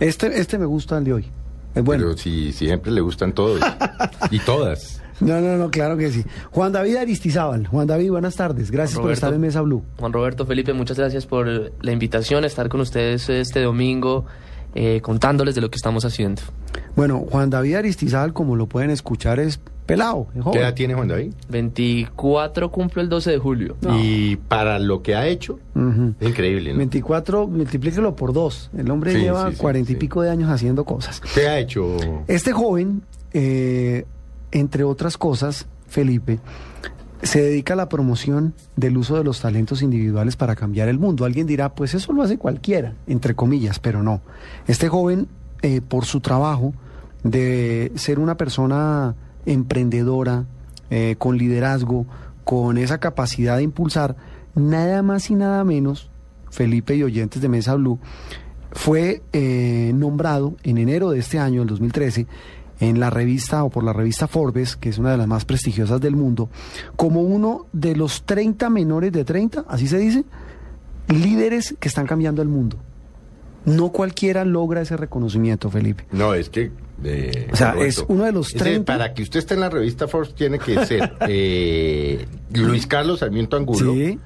Este, este me gusta el de hoy. Es bueno. Pero si, si siempre le gustan todos y todas. No, no, no, claro que sí. Juan David Aristizábal. Juan David, buenas tardes. Gracias por estar en Mesa Blue. Juan Roberto Felipe, muchas gracias por la invitación a estar con ustedes este domingo eh, contándoles de lo que estamos haciendo. Bueno, Juan David Aristizábal, como lo pueden escuchar, es pelado, es ¿Qué edad tiene Juan David? 24 cumplo el 12 de julio. Y para lo que ha hecho, es increíble, ¿no? 24, multiplíquelo por dos. El hombre Sí, lleva sí, sí, cuarenta y sí. pico de años haciendo cosas. ¿Qué ha hecho? Este joven, eh, entre otras cosas, Felipe, se dedica a la promoción del uso de los talentos individuales para cambiar el mundo. Alguien dirá, pues eso lo hace cualquiera, entre comillas, pero no. Este joven, eh, por su trabajo de ser una persona emprendedora, eh, con liderazgo, con esa capacidad de impulsar, nada más y nada menos, Felipe y oyentes de Mesa Blue, fue eh, nombrado en enero de este año, el 2013, en la revista o por la revista Forbes, que es una de las más prestigiosas del mundo, como uno de los 30 menores de 30, así se dice, líderes que están cambiando el mundo. No cualquiera logra ese reconocimiento, Felipe. No, es que... eh, O sea, Roberto, es uno de los ese, 30. Para que usted esté en la revista Forbes tiene que ser eh, Luis Carlos Sarmiento Angulo Sí,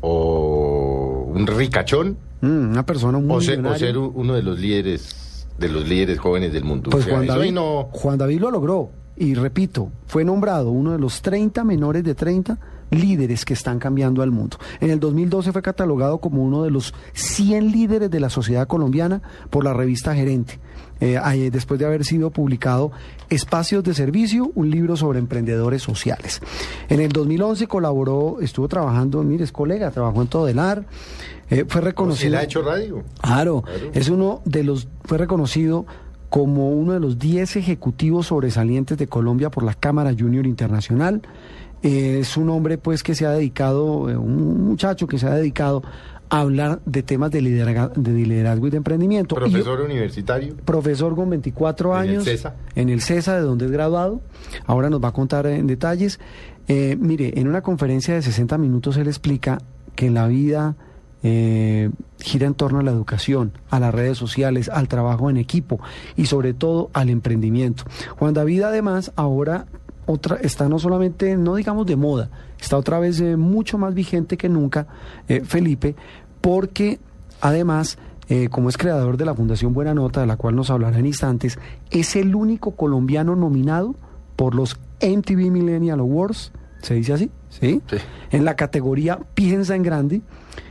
o un ricachón mm, una persona muy o ser, o ser uno de los líderes de los líderes jóvenes del mundo. Pues O sea, Juan David, no... Juan David lo logró. Y repito, fue nombrado uno de los 30 menores de 30 líderes que están cambiando al mundo. En el 2012 fue catalogado como uno de los 100 líderes de la sociedad colombiana por la revista Gerente. Eh, después de haber sido publicado Espacios de Servicio, un libro sobre emprendedores sociales. En el 2011 colaboró, estuvo trabajando, mire, es colega, trabajó en Todelar, eh, fue ¿Él reconocido. ha hecho radio? Claro, Claro. es uno de los, fue reconocido como uno de los 10 ejecutivos sobresalientes de Colombia por la Cámara Junior Internacional. Eh, es un hombre pues que se ha dedicado, eh, un muchacho que se ha dedicado hablar de temas de liderazgo, de liderazgo y de emprendimiento. Profesor universitario. profesor con 24 En el años CESA. en el CESA, de donde es graduado. Ahora nos va a contar en detalles. Eh, mire, en una conferencia de 60 minutos él explica que la vida eh, gira en torno a la educación, a las redes sociales, al trabajo en equipo y sobre todo al emprendimiento. Juan David además ahora otra, está no solamente, no digamos de moda, está otra vez eh, mucho más vigente que nunca, eh, Felipe, porque además, eh, como es creador de la Fundación Buena Nota, de la cual nos hablará en instantes, es el único colombiano nominado por los MTV Millennial Awards, ¿se dice así? ¿Sí? Sí. En la categoría Piensa en Grande,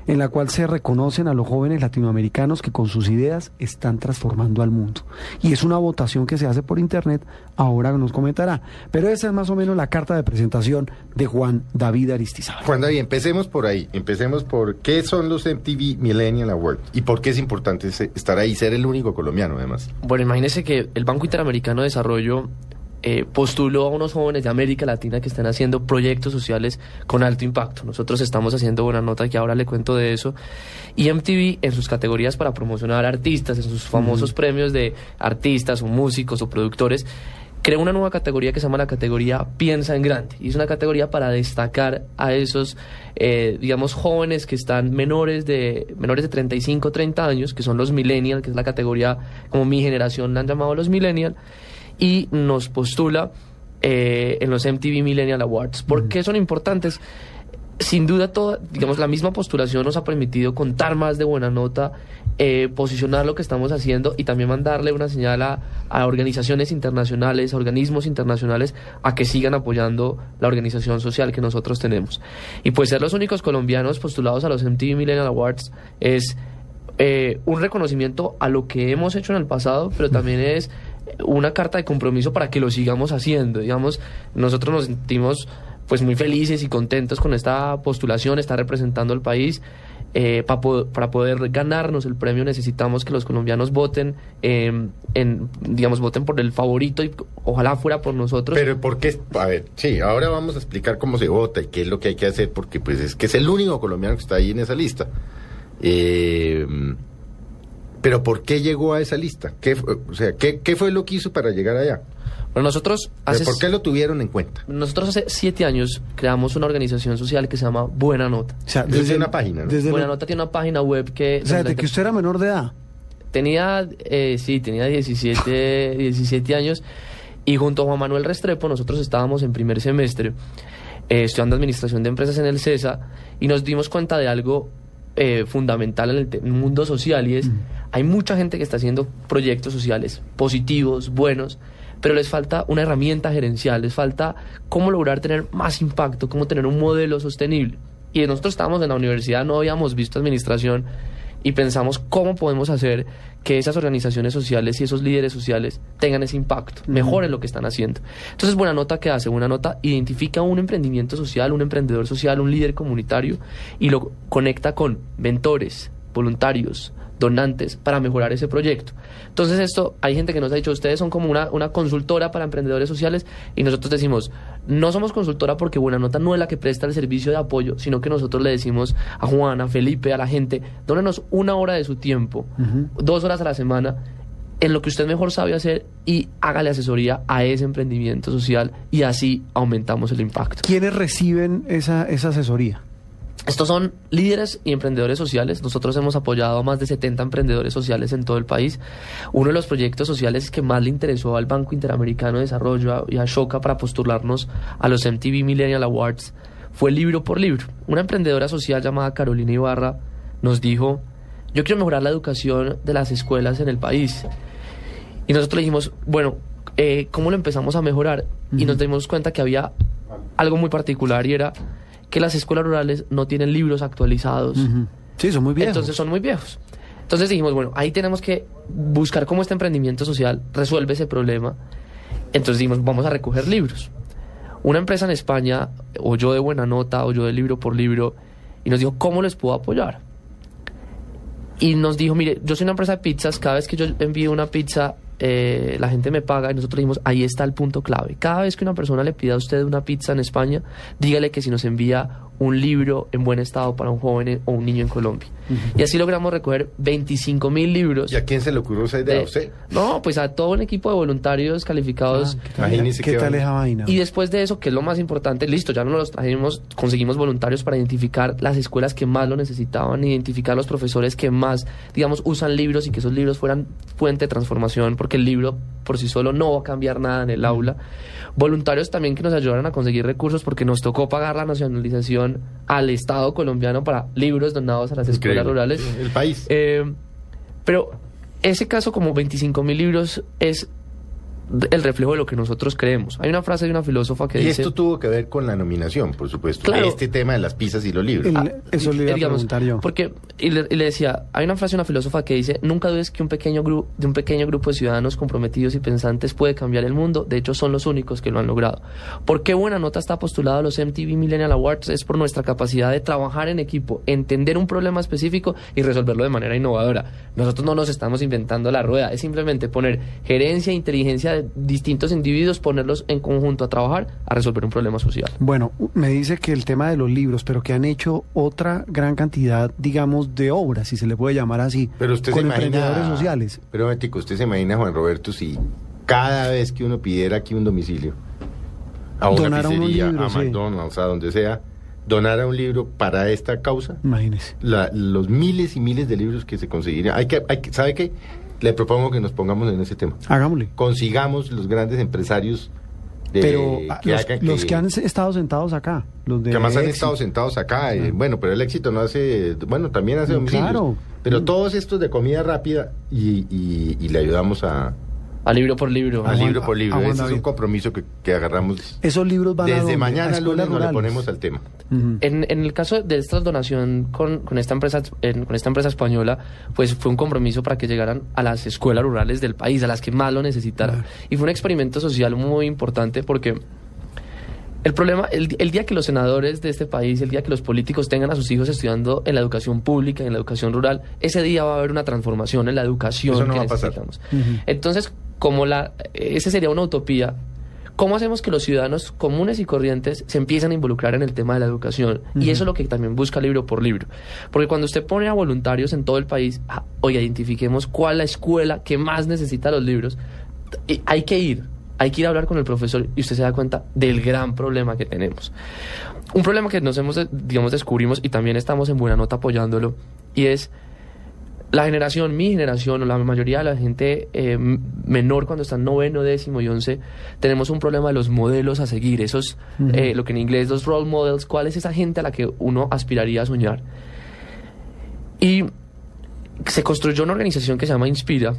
en la cual se reconocen a los jóvenes latinoamericanos que con sus ideas están transformando al mundo. Y es una votación que se hace por internet, ahora nos comentará. Pero esa es más o menos la carta de presentación de Juan David Aristizábal. Juan David, empecemos por ahí. Empecemos por qué son los MTV Millennial Awards y por qué es importante estar ahí, ser el único colombiano además. Bueno, imagínese que el Banco Interamericano de Desarrollo eh, postuló a unos jóvenes de América Latina que están haciendo proyectos sociales con alto impacto. Nosotros estamos haciendo buena nota que ahora le cuento de eso. Y MTV en sus categorías para promocionar artistas, en sus famosos premios de artistas o músicos o productores, creó una nueva categoría que se llama la categoría Piensa en Grande. Y es una categoría para destacar a esos, eh, digamos, jóvenes que están menores de, menores de 35, 30 años, que son los millennials, que es la categoría como mi generación la han llamado los millennials, y nos postula eh, en los MTV Millennial Awards. ¿Por qué son importantes? Sin duda, toda, digamos, la misma postulación nos ha permitido contar más de buena nota, eh, posicionar lo que estamos haciendo y también mandarle una señal a, a organizaciones internacionales, a organismos internacionales, a que sigan apoyando la organización social que nosotros tenemos. Y pues ser los únicos colombianos postulados a los MTV Millennial Awards es eh, un reconocimiento a lo que hemos hecho en el pasado, pero también es una carta de compromiso para que lo sigamos haciendo. Digamos, nosotros nos sentimos pues muy felices y contentos con esta postulación, está representando al país. Eh, pa para poder ganarnos el premio necesitamos que los colombianos voten, eh, en, digamos, voten por el favorito y ojalá fuera por nosotros. Pero ¿por qué? A ver, sí, ahora vamos a explicar cómo se vota y qué es lo que hay que hacer, porque pues es que es el único colombiano que está ahí en esa lista. Eh, pero ¿por qué llegó a esa lista? ¿Qué, fu- o sea, ¿qué, qué fue lo que hizo para llegar allá? Bueno, nosotros hace ¿Por qué lo tuvieron en cuenta? Nosotros hace siete años creamos una organización social que se llama Buena Nota. O sea, Desde una página, ¿no? desde Buena lo- Nota tiene una página web que... o sea, donde de la que usted era menor de edad. tenía, eh, sí, tenía 17, 17 años y junto a Juan Manuel Restrepo nosotros estábamos en primer semestre eh, estudiando administración de empresas en el CESA y nos dimos cuenta de algo eh, fundamental en el, en el mundo social y es, hay mucha gente que está haciendo proyectos sociales positivos, buenos, pero les falta una herramienta gerencial, les falta cómo lograr tener más impacto, cómo tener un modelo sostenible. Y nosotros estábamos en la universidad, no habíamos visto administración y pensamos cómo podemos hacer que esas organizaciones sociales y esos líderes sociales tengan ese impacto, mejoren lo que están haciendo. Entonces, buena nota que hace, buena nota identifica un emprendimiento social, un emprendedor social, un líder comunitario y lo conecta con mentores, voluntarios, donantes para mejorar ese proyecto. Entonces esto, hay gente que nos ha dicho, ustedes son como una, una consultora para emprendedores sociales y nosotros decimos, no somos consultora porque Buena Nota no es la que presta el servicio de apoyo, sino que nosotros le decimos a Juan, a Felipe, a la gente, dónenos una hora de su tiempo, dos horas a la semana, en lo que usted mejor sabe hacer y hágale asesoría a ese emprendimiento social y así aumentamos el impacto. ¿Quiénes reciben esa, esa asesoría? Estos son líderes y emprendedores sociales. Nosotros hemos apoyado a más de 70 emprendedores sociales en todo el país. Uno de los proyectos sociales que más le interesó al Banco Interamericano de Desarrollo y a Shoca para postularnos a los MTV Millennial Awards fue libro por libro. Una emprendedora social llamada Carolina Ibarra nos dijo, yo quiero mejorar la educación de las escuelas en el país. Y nosotros le dijimos, bueno, eh, ¿cómo lo empezamos a mejorar? Y nos dimos cuenta que había algo muy particular y era que las escuelas rurales no tienen libros actualizados. Sí, son muy viejos. Entonces son muy viejos. Entonces dijimos, bueno, ahí tenemos que buscar cómo este emprendimiento social resuelve ese problema. Entonces dijimos, vamos a recoger libros. Una empresa en España, o yo de buena nota, o yo de libro por libro, y nos dijo, ¿cómo les puedo apoyar? Y nos dijo, mire, yo soy una empresa de pizzas, cada vez que yo envío una pizza, eh, la gente me paga y nosotros dijimos, ahí está el punto clave. Cada vez que una persona le pida a usted una pizza en España, dígale que si nos envía un libro en buen estado para un joven en- o un niño en Colombia. Y así logramos recoger 25 mil libros. ¿Y a quién se le ocurrió esa idea? de- ¿A usted? No, pues a todo un equipo de voluntarios calificados. Ah, ¿qué tal, Imagínese qué tal esa vaina? Y después de eso, que es lo más importante, listo, ya no los trajimos, conseguimos voluntarios para identificar las escuelas que más lo necesitaban, identificar los profesores que más, digamos, usan libros y que esos libros fueran fuente de transformación, porque el libro por sí solo no va a cambiar nada en el aula. Voluntarios también que nos ayudaran a conseguir recursos, porque nos tocó pagar la nacionalización al Estado colombiano para libros donados a las escuelas rurales. El país. Eh, pero ese caso, como 25 mil libros, es el reflejo de lo que nosotros creemos. Hay una frase de una filósofa que y dice... esto tuvo que ver con la nominación, por supuesto. Claro. Este tema de las pizzas y los libros. Ah, eso le iba a digamos, preguntar yo. Porque, y le, y le decía, hay una frase de una filósofa que dice, nunca dudes que un pequeño grupo, de un pequeño grupo de ciudadanos comprometidos y pensantes puede cambiar el mundo. De hecho, son los únicos que lo han logrado. ¿Por qué Buena Nota está postulado a los MTV Millennial Awards? Es por nuestra capacidad de trabajar en equipo, entender un problema específico y resolverlo de manera innovadora. Nosotros no nos estamos inventando la rueda, es simplemente poner gerencia e inteligencia de distintos individuos, ponerlos en conjunto a trabajar a resolver un problema social. Bueno, me dice que el tema de los libros, pero que han hecho otra gran cantidad, digamos, de obras, si se le puede llamar así, Pero usted con se imagina. emprendedores sociales. Pero, Mético, usted se imagina, Juan Roberto, si cada vez que uno pidiera aquí un domicilio, a una pizzería, a sí. McDonald's, a donde sea, donara un libro para esta causa, Imagínese. la- los miles y miles de libros que se conseguirían. Hay que, hay que, ¿Sabe qué? Le propongo que nos pongamos en ese tema. Hagámosle. Consigamos los grandes empresarios de, pero ah, que los, hagan los que han estado sentados acá, los de que más han estado sentados acá. eh, Ah. bueno, pero el éxito no hace. Bueno, también hace Mm, domicilios. claro. Pero Mm. todos estos de comida rápida y, y- y le ayudamos a, A libro por libro. a libro por libro. a Ese es un compromiso que, que agarramos. Esos libros van a Desde? A mañana escuelas lunes nos le ponemos al tema. En, en el caso de esta donación con, con esta empresa en- con esta empresa española, pues fue un compromiso para que llegaran a las escuelas rurales del país, a las que más lo necesitaran. Claro. Y fue un experimento social muy importante porque el problema, el, el día que los senadores de este país, el día que los políticos tengan a sus hijos estudiando en la educación pública, en la educación rural, ese día va a haber una transformación en la educación Eso no que va a pasar. necesitamos. Entonces, como la, ese sería una utopía, ¿cómo hacemos que los ciudadanos comunes y corrientes se empiecen a involucrar en el tema de la educación? Y eso es lo que también busca libro por libro. Porque cuando usted pone a voluntarios en todo el país, ah, oye, identifiquemos cuál es la escuela que más necesita los libros, y hay que ir. Hay que ir a hablar con el profesor y usted se da cuenta del gran problema que tenemos. Un problema que nos hemos, digamos, descubrimos y también estamos en buena nota apoyándolo y es la generación, mi generación o la mayoría de la gente eh, menor cuando está en noveno, décimo y once, tenemos un problema de los modelos a seguir, esos, eh, lo que en inglés los role models, cuál es esa gente a la que uno aspiraría a soñar. Y se construyó una organización que se llama Inspira,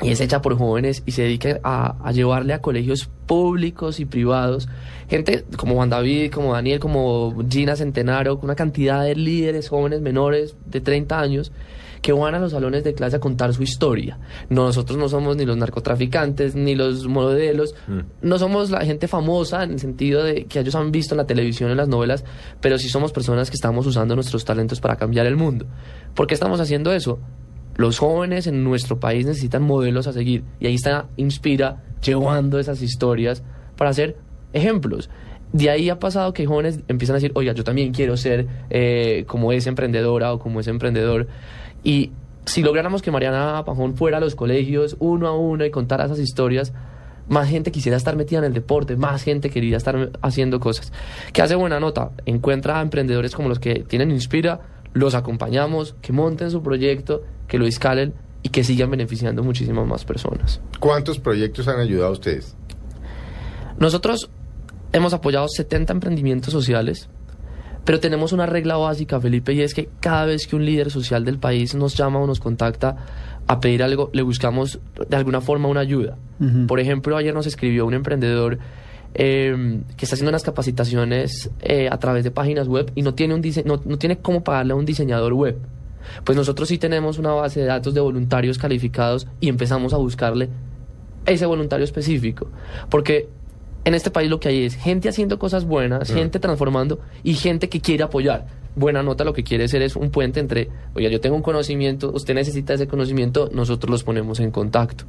y es hecha por jóvenes y se dedica a, llevarle a colegios públicos y privados, gente como Juan David, como Daniel, como Gina Centenaro, una cantidad de líderes jóvenes menores de 30 años que van a los salones de clase a contar su historia. Nosotros no somos ni los narcotraficantes, ni los modelos, mm. no somos la gente famosa en el sentido de que ellos han visto en la televisión, en las novelas, pero sí somos personas que estamos usando nuestros talentos para cambiar el mundo. ¿Por qué estamos haciendo eso? Los jóvenes en nuestro país necesitan modelos a seguir y ahí está Inspira llevando esas historias para hacer ejemplos. De ahí ha pasado que jóvenes empiezan a decir, oiga, yo también quiero ser eh, como esa emprendedora o como ese emprendedor. Y si lográramos que Mariana Pajón fuera a los colegios uno a uno y contara esas historias, más gente quisiera estar metida en el deporte, más gente quería estar haciendo cosas. ¿Qué hace buena nota? Encuentra a emprendedores como los que tienen Inspira, los acompañamos, que monten su proyecto, que lo escalen y que sigan beneficiando muchísimas más personas. ¿Cuántos proyectos han ayudado a ustedes? Nosotros hemos apoyado 70 emprendimientos sociales pero tenemos una regla básica, Felipe, y es que cada vez que un líder social del país nos llama o nos contacta a pedir algo, le buscamos de alguna forma una ayuda. Por ejemplo, ayer nos escribió un emprendedor eh, que está haciendo unas capacitaciones eh, a través de páginas web y no tiene, un no, no tiene cómo pagarle a un diseñador web. Pues nosotros sí tenemos una base de datos de voluntarios calificados y empezamos a buscarle ese voluntario específico. Porque en este país lo que hay es gente haciendo cosas buenas, mm. gente transformando y gente que quiere apoyar. Buena nota lo que quiere ser es un puente entre, oye, yo tengo un conocimiento, usted necesita ese conocimiento, nosotros los ponemos en contacto.